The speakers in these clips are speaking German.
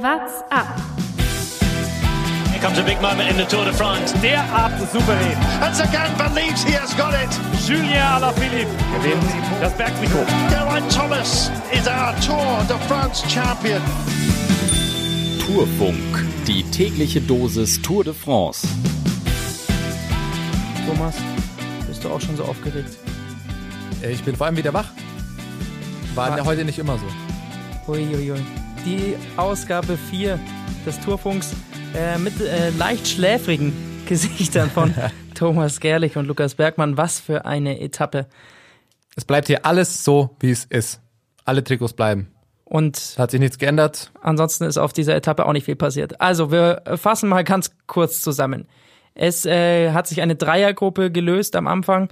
What's up? Here comes a big moment in the Tour de France. Derart souverän. And Sagan believes he has got it. Julien Alaphilippe gewinnt das Bergtrikot. Geraint Thomas is our Tour de France champion. Tourfunk, die tägliche Dosis Tour de France. Thomas, bist du auch schon so aufgeregt? Äh, Ich bin vor allem wieder wach. War Ah. heute nicht immer so. Uiuiui. Die Ausgabe 4 des Tourfunks äh, mit äh, leicht schläfrigen Gesichtern von Thomas Gerlich und Lukas Bergmann. Was für eine Etappe. Es bleibt hier alles so, wie es ist. Alle Trikots bleiben. Und hat sich nichts geändert. ansonsten ist auf dieser Etappe auch nicht viel passiert. Also, wir fassen mal ganz kurz zusammen. Es äh, hat sich eine Dreiergruppe gelöst am Anfang.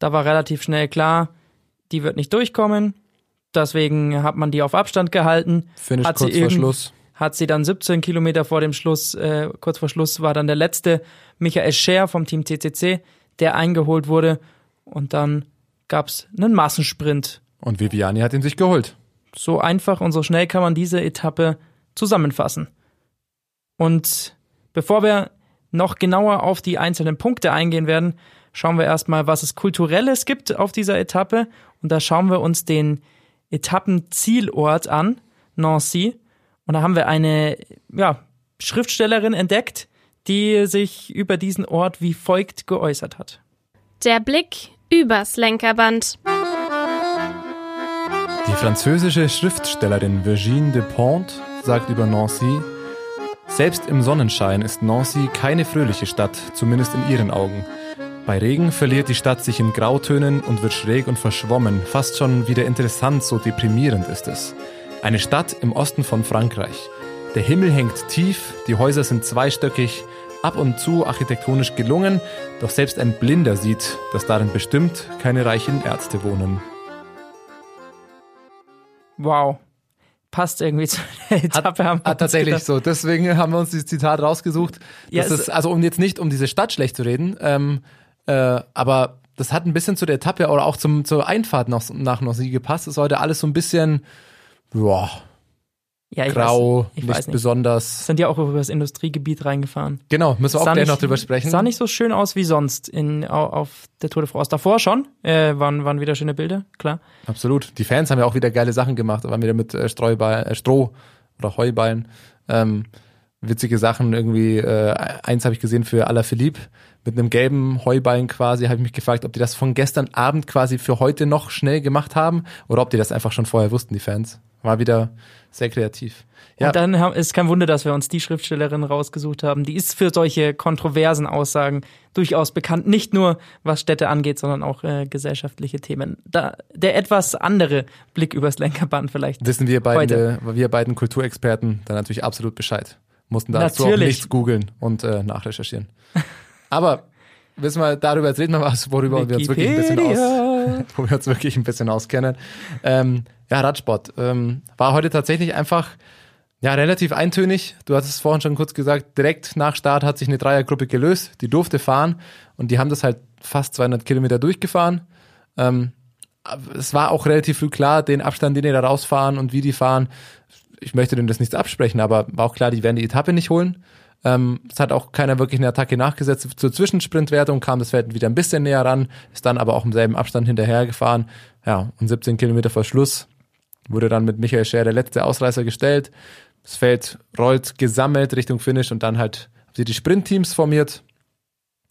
Da war relativ schnell klar, die wird nicht durchkommen. Deswegen hat man die auf Abstand gehalten. Finish hat sie kurz vor Schluss. hat sie dann 17 Kilometer vor dem Schluss, äh, kurz vor Schluss war dann der letzte Michael Scher vom Team CCC, der eingeholt wurde und dann gab's einen Massensprint. Und Viviani hat ihn sich geholt. So einfach und so schnell kann man diese Etappe zusammenfassen. Und bevor wir noch genauer auf die einzelnen Punkte eingehen werden, schauen wir erstmal, was es kulturelles gibt auf dieser Etappe und da schauen wir uns den Etappenzielort an, Nancy. Und da haben wir eine ja, Schriftstellerin entdeckt, die sich über diesen Ort wie folgt geäußert hat. Der Blick übers Lenkerband. Die französische Schriftstellerin Virginie de Pont sagt über Nancy, selbst im Sonnenschein ist Nancy keine fröhliche Stadt, zumindest in ihren Augen. Bei Regen verliert die Stadt sich in Grautönen und wird schräg und verschwommen, fast schon wieder interessant, so deprimierend ist es. Eine Stadt im Osten von Frankreich. Der Himmel hängt tief, die Häuser sind zweistöckig, ab und zu architektonisch gelungen, doch selbst ein Blinder sieht, dass darin bestimmt keine reichen Ärzte wohnen. Wow. Passt irgendwie zu der Etappe. Ah, uns tatsächlich gedacht. so. Deswegen haben wir uns dieses Zitat rausgesucht. Ja, es- ist, also um jetzt nicht um diese Stadt schlecht zu reden, ähm, äh, aber das hat ein bisschen zu der Etappe oder auch zum, zur Einfahrt nach, nach Nancy gepasst. Es ist heute alles so ein bisschen boah, Ja, ich grau, weiß, ich nicht, weiß nicht. besonders. Sind ja auch über das Industriegebiet reingefahren. Genau, müssen wir auch gleich nicht- noch drüber sprechen. Sah nicht so schön aus wie sonst in, au- auf der Tour de France. Davor schon, äh, waren, waren wieder schöne Bilder, klar. Absolut. Die Fans haben ja auch wieder geile Sachen gemacht, waren wieder mit äh, Streuball, äh, Stroh oder Heuballen. Ähm, witzige Sachen irgendwie. Äh, eins habe ich gesehen für Alaphilippe mit einem gelben Heuballen quasi. Habe ich mich gefragt, ob die das von gestern Abend quasi für heute noch schnell gemacht haben oder ob die das einfach schon vorher wussten, die Fans. War wieder sehr kreativ. Ja, Und dann haben- ist kein Wunder, dass wir uns die Schriftstellerin rausgesucht haben. Die ist für solche kontroversen Aussagen durchaus bekannt. Nicht nur was Städte angeht, sondern auch äh, gesellschaftliche Themen. Da, der etwas andere Blick übers Lenkerband vielleicht. wissen wir äh, wir beiden Kulturexperten dann natürlich absolut Bescheid. Mussten dazu auch Natürlich. nichts googeln und äh, nachrecherchieren. Aber wissen wir, darüber jetzt reden wir was, worüber wir uns wirklich ein bisschen aus, wo wir uns wirklich ein bisschen auskennen. Ähm, ja, Radsport. Ähm, war heute tatsächlich einfach ja, relativ eintönig. Du hast es vorhin schon kurz gesagt, direkt nach Start hat sich eine Dreiergruppe gelöst, die durfte fahren und die haben das halt fast 200 Kilometer durchgefahren. Ähm, es war auch relativ früh klar, den Abstand, den die da rausfahren und wie die fahren. Ich möchte denen das nichts absprechen, aber war auch klar, die werden die Etappe nicht holen. Ähm, es hat auch keiner wirklich eine Attacke nachgesetzt. Zur Zwischensprintwertung kam das Feld wieder ein bisschen näher ran, ist dann aber auch im selben Abstand hinterhergefahren. Ja, und 17 Kilometer vor Schluss wurde dann mit Michael Scher der letzte Ausreißer gestellt. Das Feld rollt gesammelt Richtung Finish und dann halt haben sie die Sprintteams formiert.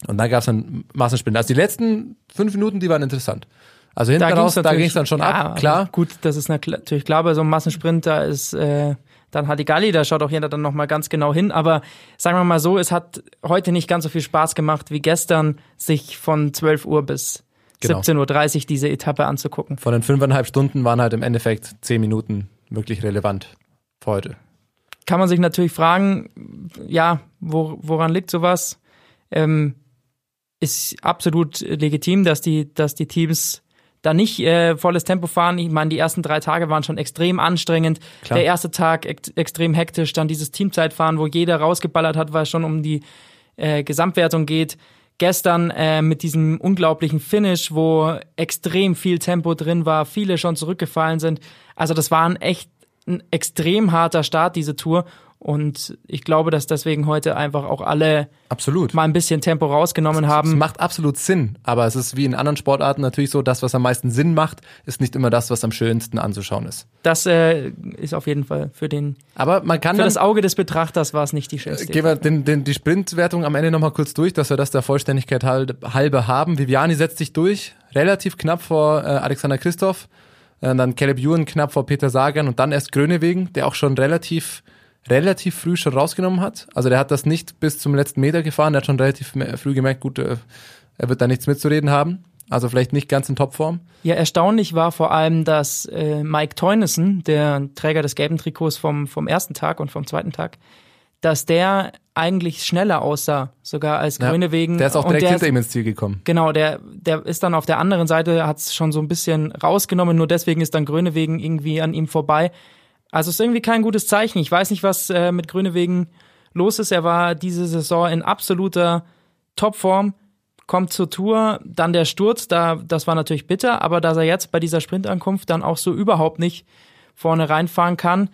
Und dann gab es dann Massensprint. Also die letzten fünf Minuten, die waren interessant. Also hinten raus, da ging es dann schon ja, ab, klar. Gut, das ist na- natürlich klar, bei so einem Massensprint, da ist äh, dann Hadigalli, da schaut auch jeder dann nochmal ganz genau hin. Aber sagen wir mal so, es hat heute nicht ganz so viel Spaß gemacht wie gestern, sich von 12 Uhr bis Genau. 17.30 Uhr diese Etappe anzugucken. Von den fünfeinhalb Stunden waren halt im Endeffekt zehn Minuten wirklich relevant für heute. Kann man sich natürlich fragen, ja, wo, woran liegt sowas? Ähm, ist absolut legitim, dass die, dass die Teams da nicht äh, volles Tempo fahren. Ich meine, die ersten drei Tage waren schon extrem anstrengend. Klar. Der erste Tag ex extrem hektisch, dann dieses Teamzeitfahren, wo jeder rausgeballert hat, weil es schon um die äh, Gesamtwertung geht. Gestern äh, mit diesem unglaublichen Finish, wo extrem viel Tempo drin war, viele schon zurückgefallen sind. Also das waren echt ein extrem harter Start, diese Tour. Und ich glaube, dass deswegen heute einfach auch alle Absolut. mal ein bisschen Tempo rausgenommen Es haben. macht absolut Sinn, aber es ist wie in anderen Sportarten natürlich so, das, was am meisten Sinn macht, ist nicht immer das, was am schönsten anzuschauen ist. Das äh, ist auf jeden Fall für den Aber man kann für dann, das Auge des Betrachters war es nicht die schönste. gehen wir den, den, die Sprintwertung am Ende nochmal kurz durch, dass wir das der Vollständigkeit halb- halber haben. Viviani setzt sich durch, relativ knapp vor äh, Alexander Christoph, äh, dann Caleb Ewan knapp vor Peter Sagan und dann erst Grönewegen, der auch schon relativ relativ früh schon rausgenommen hat. Also der hat das nicht bis zum letzten Meter gefahren, der hat schon relativ früh gemerkt, gut, äh, er wird da nichts mitzureden haben. Also vielleicht nicht ganz in Topform. Ja, erstaunlich war vor allem, dass äh, Mike Teunissen, der Träger des gelben Trikots vom, vom ersten Tag und vom zweiten Tag, dass der eigentlich schneller aussah, sogar als Ja, Grönewegen. Der ist auch direkt der hinter ist- ihm ins Ziel gekommen. Genau, der, der ist dann auf der anderen Seite, hat es schon so ein bisschen rausgenommen, nur deswegen ist dann Grönewegen irgendwie an ihm vorbei. Also ist irgendwie kein gutes Zeichen. Ich weiß nicht, was äh, mit Grönewegen los ist. Er war diese Saison in absoluter Topform, kommt zur Tour, dann der Sturz, da, das war natürlich bitter, aber dass er jetzt bei dieser Sprintankunft dann auch so überhaupt nicht vorne reinfahren kann,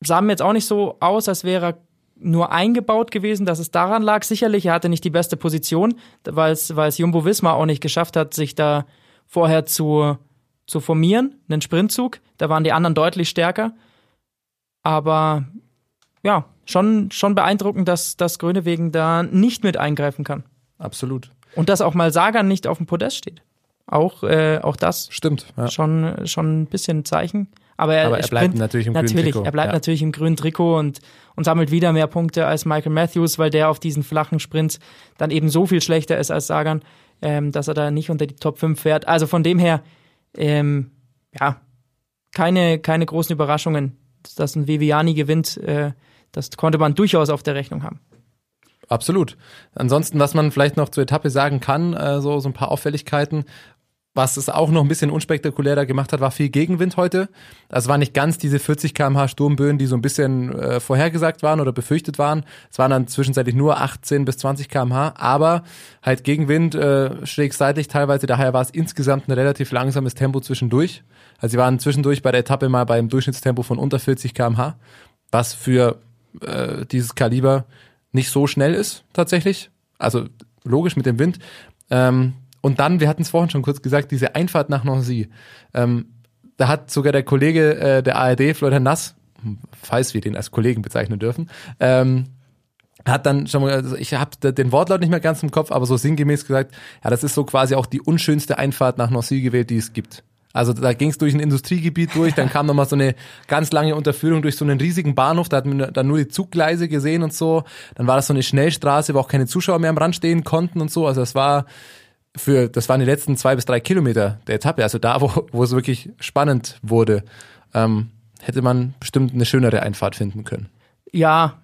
sah mir jetzt auch nicht so aus, als wäre er nur eingebaut gewesen, dass es daran lag. Sicherlich, er hatte nicht die beste Position, weil es, Jumbo Visma auch nicht geschafft hat, sich da vorher zu, zu formieren, einen Sprintzug. Da waren die anderen deutlich stärker. Aber ja, schon, schon beeindruckend, dass, dass Grönewegen da nicht mit eingreifen kann. Absolut. Und dass auch mal Sagan nicht auf dem Podest steht. Auch, äh, auch das Stimmt. Ja. schon, schon ein bisschen ein Zeichen. Aber er, Aber er bleibt sprint- natürlich im grünen natürlich, Trikot, Er bleibt ja. natürlich im grünen Trikot und, und sammelt wieder mehr Punkte als Michael Matthews, weil der auf diesen flachen Sprints dann eben so viel schlechter ist als Sagan, ähm, dass er da nicht unter die Top 5 fährt. Also von dem her, ähm, ja, keine, keine großen Überraschungen. Dass ein Viviani gewinnt, äh, das konnte man durchaus auf der Rechnung haben. Absolut. Ansonsten, was man vielleicht noch zur Etappe sagen kann, äh, so, so ein paar Auffälligkeiten. Was es auch noch ein bisschen unspektakulärer gemacht hat, war viel Gegenwind heute. Das war nicht ganz diese 40 km/h Sturmböen, die so ein bisschen äh, vorhergesagt waren oder befürchtet waren. Es waren dann zwischenzeitlich nur 18 bis 20 km/h, aber halt Gegenwind äh, schräg seitlich teilweise. Daher war es insgesamt ein relativ langsames Tempo zwischendurch. Also sie waren zwischendurch bei der Etappe mal beim Durchschnittstempo von unter 40 km/h, was für äh, dieses Kaliber nicht so schnell ist, tatsächlich. Also logisch mit dem Wind. Ähm, und dann, wir hatten es vorhin schon kurz gesagt, diese Einfahrt nach Nancy. Ähm, da hat sogar der Kollege äh, der ARD, Florian Nass, falls wir den als Kollegen bezeichnen dürfen, ähm, hat dann schon mal, also ich habe den Wortlaut nicht mehr ganz im Kopf, aber so sinngemäß gesagt, ja, das ist so quasi auch die unschönste Einfahrt nach Nancy gewählt, die es gibt. Also da ging es durch ein Industriegebiet durch, dann kam nochmal so eine ganz lange Unterführung durch so einen riesigen Bahnhof, da hat man dann nur die Zuggleise gesehen und so. Dann war das so eine Schnellstraße, wo auch keine Zuschauer mehr am Rand stehen konnten und so. Also das war für, das waren die letzten zwei bis drei Kilometer der Etappe, also da, wo, wo es wirklich spannend wurde, ähm, hätte man bestimmt eine schönere Einfahrt finden können. Ja,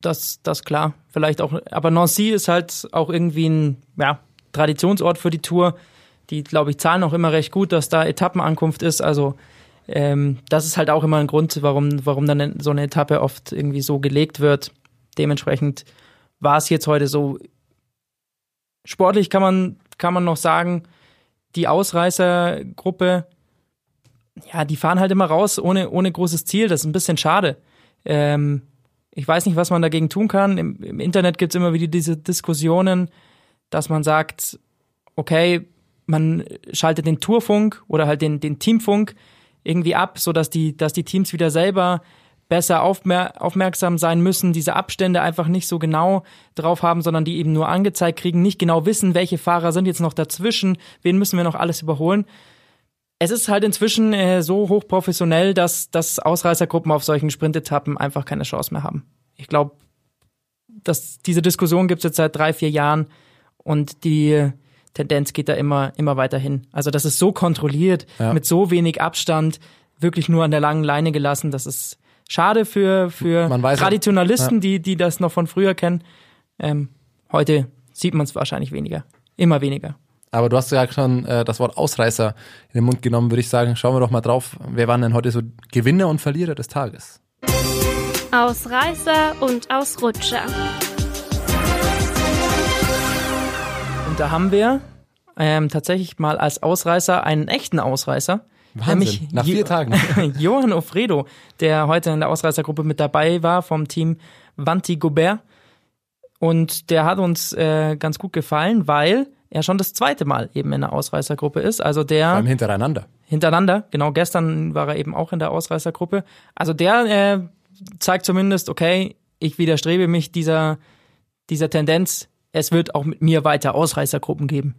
das, das klar. Vielleicht auch, aber Nancy ist halt auch irgendwie ein ja, Traditionsort für die Tour. Die, glaube ich, zahlen auch immer recht gut, dass da Etappenankunft ist. Also ähm, das ist halt auch immer ein Grund, warum, warum dann so eine Etappe oft irgendwie so gelegt wird. Dementsprechend war es jetzt heute so. Sportlich kann man, kann man noch sagen, die Ausreißergruppe, ja, die fahren halt immer raus ohne, ohne großes Ziel. Das ist ein bisschen schade. Ähm, ich weiß nicht, was man dagegen tun kann. Im, im Internet gibt es immer wieder diese Diskussionen, dass man sagt, okay, man schaltet den Tourfunk oder halt den, den Teamfunk irgendwie ab, so dass die, dass die Teams wieder selber besser aufmer aufmerksam sein müssen, diese Abstände einfach nicht so genau drauf haben, sondern die eben nur angezeigt kriegen, nicht genau wissen, welche Fahrer sind jetzt noch dazwischen, wen müssen wir noch alles überholen. Es ist halt inzwischen äh, so hochprofessionell, dass, dass Ausreißergruppen auf solchen Sprintetappen einfach keine Chance mehr haben. Ich glaube, dass diese Diskussion gibt es jetzt seit drei, vier Jahren und die Tendenz geht da immer, immer weiter hin. Also das ist so kontrolliert, Ja. mit so wenig Abstand, wirklich nur an der langen Leine gelassen. Das ist schade für, für Man weiß auch- Traditionalisten, die, die das noch von früher kennen. Ähm, heute sieht man es wahrscheinlich weniger. Immer weniger. Aber du hast ja schon äh, das Wort Ausreißer in den Mund genommen, würde ich sagen. Schauen wir doch mal drauf. Wer waren denn heute so Gewinner und Verlierer des Tages? Ausreißer und Ausrutscher. Und da haben wir ähm, tatsächlich mal als Ausreißer einen echten Ausreißer. Wahnsinn. Nämlich Nach Jo- vier Tagen. Johann Ofredo, der heute in der Ausreißergruppe mit dabei war vom Team Vanti Gobert. Und der hat uns äh, ganz gut gefallen, weil er schon das zweite Mal eben in der Ausreißergruppe ist. Also der Beim Hintereinander. hintereinander. Genau, gestern war er eben auch in der Ausreißergruppe. Also der äh, zeigt zumindest, okay, ich widerstrebe mich dieser, dieser Tendenz. Es wird auch mit mir weiter Ausreißergruppen geben.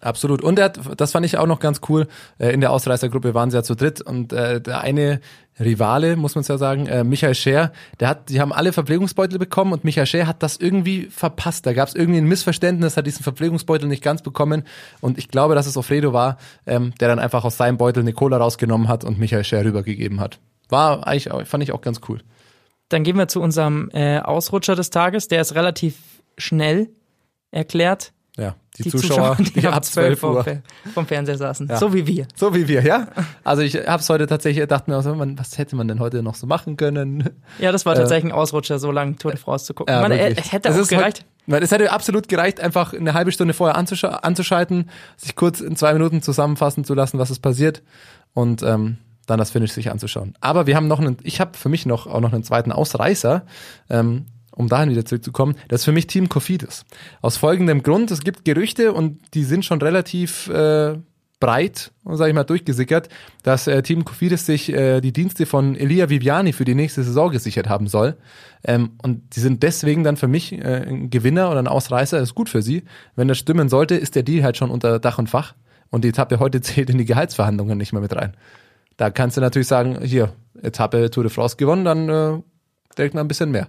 Absolut. Und er hat, das fand ich auch noch ganz cool. Äh, In der Ausreißergruppe waren sie ja zu dritt und äh, der eine Rivale, muss man es ja sagen, äh, Michael Scher, der hat, die haben alle Verpflegungsbeutel bekommen und Michael Scher hat das irgendwie verpasst. Da gab es irgendwie ein Missverständnis, hat diesen Verpflegungsbeutel nicht ganz bekommen und ich glaube, dass es Ofredo war, ähm, der dann einfach aus seinem Beutel eine Cola rausgenommen hat und Michael Scher rübergegeben hat. War eigentlich, fand ich auch ganz cool. Dann gehen wir zu unserem äh, Ausrutscher des Tages. Der ist relativ schnell erklärt. Ja, die, Zuschauer, die, ab 12 vom, Uhr. Vom Fernseher saßen. Ja. So wie wir. So wie wir, ja? Also ich habe es heute tatsächlich, dachte mir, auch so, was hätte man denn heute noch so machen können? Ja, das war tatsächlich ein Ausrutscher, so lange Tour de France zu gucken. Ja, Man, äh, wirklich. hätte Es auch gereicht. Weil es hätte absolut gereicht, einfach eine halbe Stunde vorher anzusch anzuschalten, sich kurz in zwei Minuten zusammenfassen zu lassen, was ist passiert und ähm, dann das Finish sich anzuschauen. Aber wir haben noch einen, ich habe für mich noch auch noch einen zweiten Ausreißer, ähm, um dahin wieder zurückzukommen. Das ist für mich Team Kofidis. Aus folgendem Grund: Es gibt Gerüchte und die sind schon relativ äh, breit, sage ich mal, durchgesickert, dass äh, Team Kofidis sich äh, die Dienste von Elia Viviani für die nächste Saison gesichert haben soll. Ähm, und die sind deswegen dann für mich äh, ein Gewinner oder ein Ausreißer, ist gut für sie. Wenn das stimmen sollte, ist der Deal halt schon unter Dach und Fach. Und die Etappe heute zählt in die Gehaltsverhandlungen nicht mehr mit rein. Da kannst du natürlich sagen, hier, Etappe Tour de France gewonnen, dann äh, direkt mal ein bisschen mehr.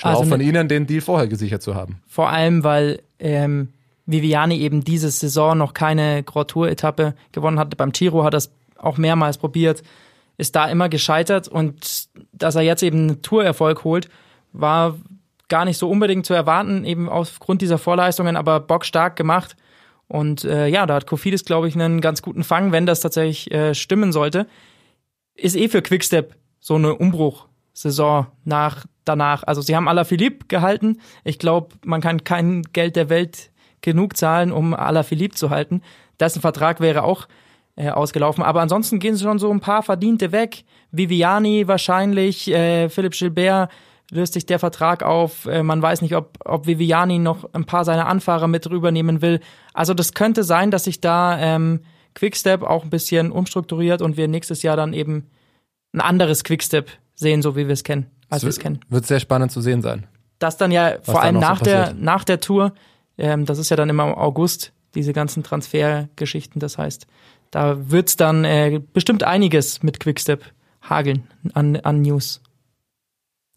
Schlau Also von ihnen, den Deal vorher gesichert zu haben. Vor allem, weil ähm, Viviani eben diese Saison noch keine Grand Tour-Etappe gewonnen hatte. Beim Giro hat er es auch mehrmals probiert, ist da immer gescheitert und dass er jetzt eben einen Tourerfolg holt, war gar nicht so unbedingt zu erwarten, eben aufgrund dieser Vorleistungen, aber bockstark gemacht. Und äh, ja, da hat Kofidis, glaube ich, einen ganz guten Fang, wenn das tatsächlich äh, stimmen sollte. Ist eh für Quickstep so eine Umbruchsaison nach danach. Also sie haben Alaphilippe gehalten. Ich glaube, man kann kein Geld der Welt genug zahlen, um Alaphilippe zu halten. Dessen Vertrag wäre auch äh, ausgelaufen. Aber ansonsten gehen schon so ein paar Verdiente weg. Viviani wahrscheinlich, äh, Philipp Gilbert löst sich der Vertrag auf. Äh, man weiß nicht, ob, ob Viviani noch ein paar seiner Anfahrer mit rübernehmen will. Also das könnte sein, dass sich da ähm, Quickstep auch ein bisschen umstrukturiert und wir nächstes Jahr dann eben ein anderes Quickstep sehen, so wie wir es kennen, als wir es kennen. Wird sehr spannend zu sehen sein. Das dann ja vor allem noch so nach der, nach der Tour, ähm, das ist ja dann immer im August, diese ganzen Transfergeschichten. Das heißt, da wird's dann äh, bestimmt einiges mit Quickstep hageln an, an News.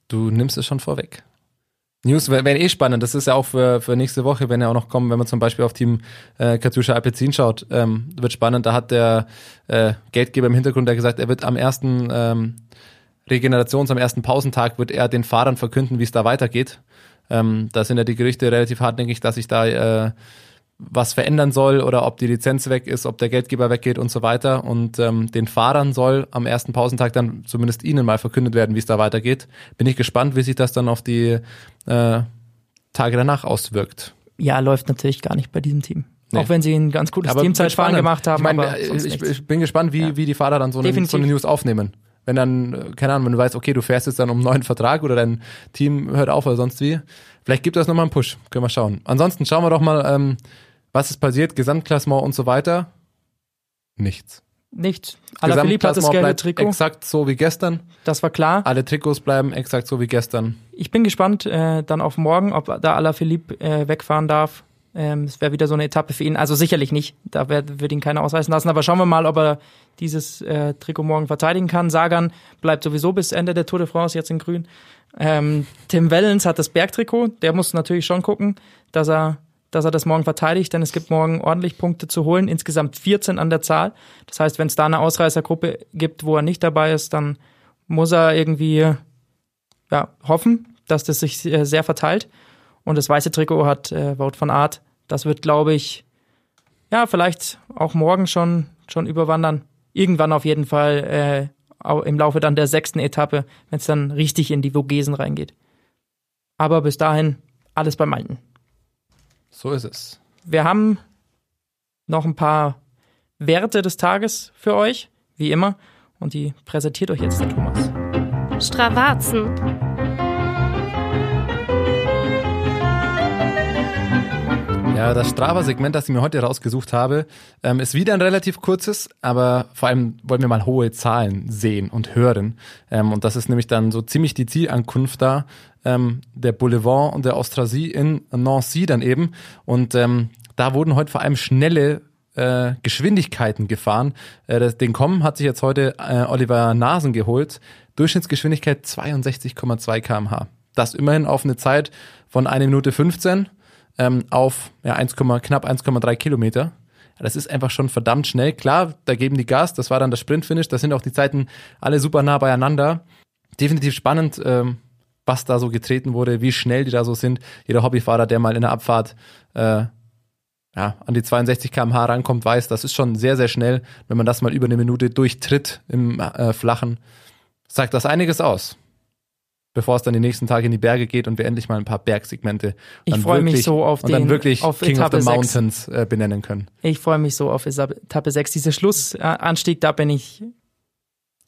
Du nimmst es schon vorweg. News wären wär eh spannend. Das ist ja auch für, für nächste Woche, wenn er auch noch kommen, wenn man zum Beispiel auf Team äh, Katjuscha Alpecin schaut, ähm, wird spannend. Da hat der äh, Geldgeber im Hintergrund der gesagt, er wird am ersten ähm, Regenerations, am ersten Pausentag wird er den Fahrern verkünden, wie es da weitergeht. Ähm, da sind ja die Gerüchte relativ hartnäckig, dass sich da äh, was verändern soll oder ob die Lizenz weg ist, ob der Geldgeber weggeht und so weiter. Und ähm, den Fahrern soll am ersten Pausentag dann zumindest ihnen mal verkündet werden, wie es da weitergeht. Bin ich gespannt, wie sich das dann auf die äh, Tage danach auswirkt. Ja, läuft natürlich gar nicht bei diesem Team. Nee. Auch wenn sie ein ganz gutes Teamzeitfahren spannend. gemacht haben. Ich, sonst ich, ich bin gespannt, wie, Ja. wie die Fahrer dann so eine, so eine News aufnehmen. Wenn dann, äh, keine Ahnung, wenn du weißt, okay, du fährst jetzt dann um einen neuen Vertrag oder dein Team hört auf oder sonst wie. Vielleicht gibt das nochmal einen Push. Können wir schauen. Ansonsten schauen wir doch mal, ähm, was ist passiert, Gesamtklassement und so weiter. Nichts. Nichts. Alaphilippe hat das gelbe Trikot. exakt so wie gestern. Das war klar. Alle Trikots bleiben exakt so wie gestern. Ich bin gespannt äh, dann auf morgen, ob da Alaphilippe äh, wegfahren darf. Ähm, Es wäre wieder so eine Etappe für ihn. Also sicherlich nicht. Da wird, wird ihn keiner ausreißen lassen. Aber schauen wir mal, ob er dieses äh, Trikot morgen verteidigen kann. Sagan bleibt sowieso bis Ende der Tour de France jetzt in Grün. Ähm, Tim Wellens hat das Bergtrikot. Der muss natürlich schon gucken, dass er, dass er das morgen verteidigt, denn es gibt morgen ordentlich Punkte zu holen. Insgesamt 14 an der Zahl. Das heißt, wenn es da eine Ausreißergruppe gibt, wo er nicht dabei ist, dann muss er irgendwie ja, hoffen, dass das sich äh, sehr verteilt. Und das weiße Trikot hat äh, Wout van Art. Das wird, glaube ich, ja, vielleicht auch morgen schon, schon überwandern. Irgendwann auf jeden Fall äh, im Laufe dann der sechsten Etappe, wenn es dann richtig in die Vogesen reingeht. Aber bis dahin alles beim Alten. So ist es. Wir haben noch ein paar Werte des Tages für euch. wie immer. Und die präsentiert euch jetzt der Thomas. Stravazen. Ja, das Strava-Segment, das ich mir heute rausgesucht habe, ähm, ist wieder ein relativ kurzes, aber vor allem wollen wir mal hohe Zahlen sehen und hören. Ähm, und das ist nämlich dann so ziemlich die Zielankunft da, ähm, der Boulevard und der Austrasie in Nancy dann eben. Und da wurden heute vor allem schnelle äh, Geschwindigkeiten gefahren. Äh, den Kommen hat sich jetzt heute äh, Oliver Nasen geholt. Durchschnittsgeschwindigkeit 62,2 kmh. Das immerhin auf eine Zeit von 1 Minute 15 ähm, auf ja, 1, knapp 1,3 Kilometer. Das ist einfach schon verdammt schnell. Klar, da geben die Gas, das war dann das Sprintfinish, da sind auch die Zeiten alle super nah beieinander. Definitiv spannend, ähm, was da so getreten wurde, wie schnell die da so sind. Jeder Hobbyfahrer, der mal in der Abfahrt äh, ja, an die 62 km/h rankommt, weiß, das ist schon sehr, sehr schnell. Wenn man das mal über eine Minute durchtritt im äh, Flachen, sagt das einiges aus bevor es dann die nächsten Tage in die Berge geht und wir endlich mal ein paar Bergsegmente ich freue mich so auf und den, dann wirklich auf King Etappe of the 6. Mountains äh, benennen können. Ich freue mich so auf Etappe 6. Dieser Schlussanstieg, da bin ich,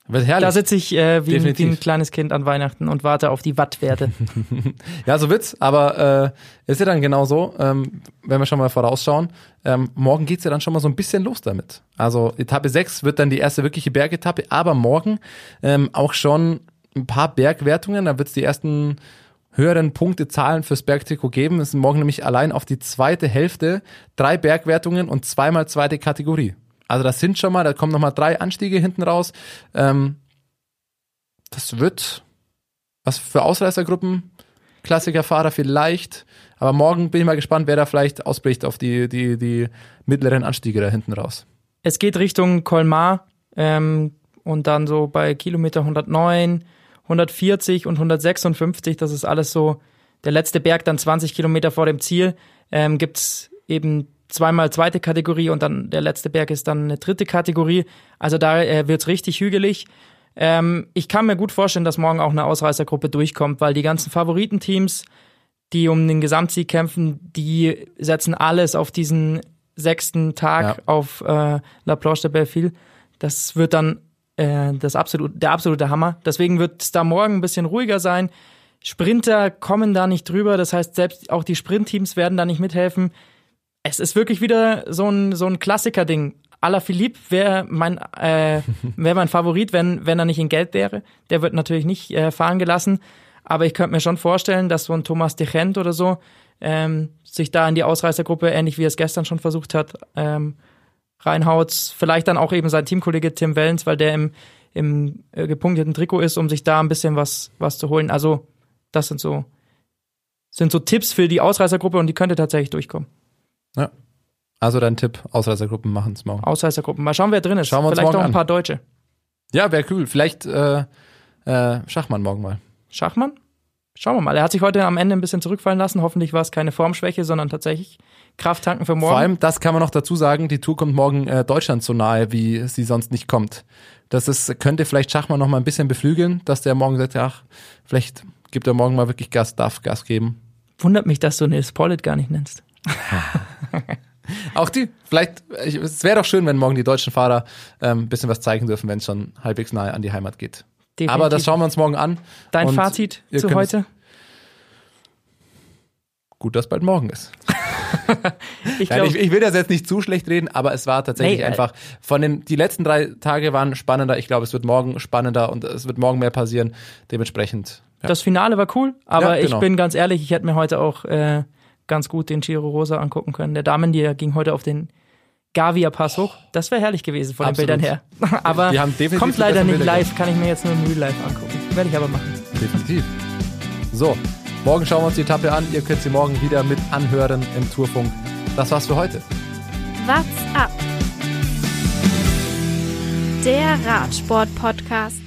Wird herrlich. da sitze ich äh, wie, ein, wie ein kleines Kind an Weihnachten und warte auf die Wattwerte. Ja, so wird's, aber äh, ist ja dann genau so, ähm, wenn wir schon mal vorausschauen, ähm, morgen geht's ja dann schon mal so ein bisschen los damit. Also Etappe 6 wird dann die erste wirkliche Bergetappe, aber morgen ähm, auch schon ein paar Bergwertungen, da wird's die ersten höheren Punktezahlen fürs Bergtrikot geben. Es sind morgen nämlich allein auf die zweite Hälfte drei Bergwertungen und zweimal zweite Kategorie. Also das sind schon mal, da kommen nochmal drei Anstiege hinten raus. Ähm, das wird was für Ausreißergruppen, Klassikerfahrer vielleicht. Aber morgen bin ich mal gespannt, wer da vielleicht ausbricht auf die, die, die mittleren Anstiege da hinten raus. es geht Richtung Colmar ähm, und dann so bei Kilometer 109, 140 und 156, das ist alles so der letzte Berg, dann 20 Kilometer vor dem Ziel, ähm, gibt's eben zweimal zweite Kategorie und dann der letzte Berg ist dann eine dritte Kategorie. Also da äh, wird's richtig hügelig. Ähm, ich kann mir gut vorstellen, dass morgen auch eine Ausreißergruppe durchkommt, weil die ganzen Favoritenteams, die um den Gesamtsieg kämpfen, die setzen alles auf diesen sechsten Tag Ja. auf äh, La Planche de Belleville. Das wird dann äh, das absolut, der absolute Hammer. Deswegen wird es da morgen ein bisschen ruhiger sein. Sprinter kommen da nicht drüber, das heißt, selbst auch die Sprintteams werden da nicht mithelfen. Es ist wirklich wieder so ein, so ein Klassiker-Ding. Ala Philippe wäre mein, äh, wär mein Favorit, wenn, wenn er nicht in Gelb wäre. Der wird natürlich nicht äh, fahren gelassen. Aber ich könnte mir schon vorstellen, dass so ein Thomas de Gent oder so ähm, sich da in die Ausreißergruppe, ähnlich wie er es gestern schon versucht hat, ähm, reinhaut. Vielleicht dann auch eben sein Teamkollege Tim Wellens, weil der im, im äh, gepunkteten Trikot ist, um sich da ein bisschen was, was zu holen. Also, das sind so, sind so Tipps für die Ausreißergruppe und die könnte tatsächlich durchkommen. Ja. Also dein Tipp, Ausreißergruppen machen es morgen. Ausreißergruppen. Mal schauen, wer drin ist. Schauen wir uns Vielleicht morgen auch ein an. paar Deutsche. Ja, wäre cool. Vielleicht äh, äh, Schachmann morgen mal. Schachmann? Schauen wir mal. Er hat sich heute am Ende ein bisschen zurückfallen lassen. Hoffentlich war es keine Formschwäche, sondern tatsächlich Krafttanken für morgen. Vor allem, das kann man noch dazu sagen, die Tour kommt morgen äh, Deutschland so nahe, wie sie sonst nicht kommt. Das ist, könnte vielleicht Schachmann noch mal ein bisschen beflügeln, dass der morgen sagt, ach, vielleicht gibt er morgen mal wirklich Gas, darf Gas geben. Wundert mich, dass du Nils Pollitt gar nicht nennst. Auch die, vielleicht, ich, es wäre doch schön, wenn morgen die deutschen Fahrer ähm, ein bisschen was zeigen dürfen, wenn es schon halbwegs nahe an die Heimat geht. Definitiv. Aber das schauen wir uns morgen an. Dein Und Fazit zu heute? Gut, dass bald morgen ist. Ich Nein, glaube, ich, ich will das jetzt nicht zu schlecht reden, aber es war tatsächlich Nee, äh, einfach von den die letzten drei Tage waren spannender. Ich glaube, es wird morgen spannender und es wird morgen mehr passieren. Dementsprechend. Ja. das Finale war cool, aber Ja, genau. ich bin ganz ehrlich, ich hätte mir heute auch äh, ganz gut den Giro Rosa angucken können. Der Damen, die ging heute auf den Gavia Pass hoch. Das wäre herrlich gewesen von Absolut. den Bildern her. aber kommt leider nicht Bilder live, kann ich mir jetzt nur im Real Life angucken. Werde ich aber machen. Definitiv. So, morgen schauen wir uns die Etappe an. Ihr könnt sie morgen wieder mit anhören im Tourfunk. Das war's für heute. What's up? Der Radsport-Podcast.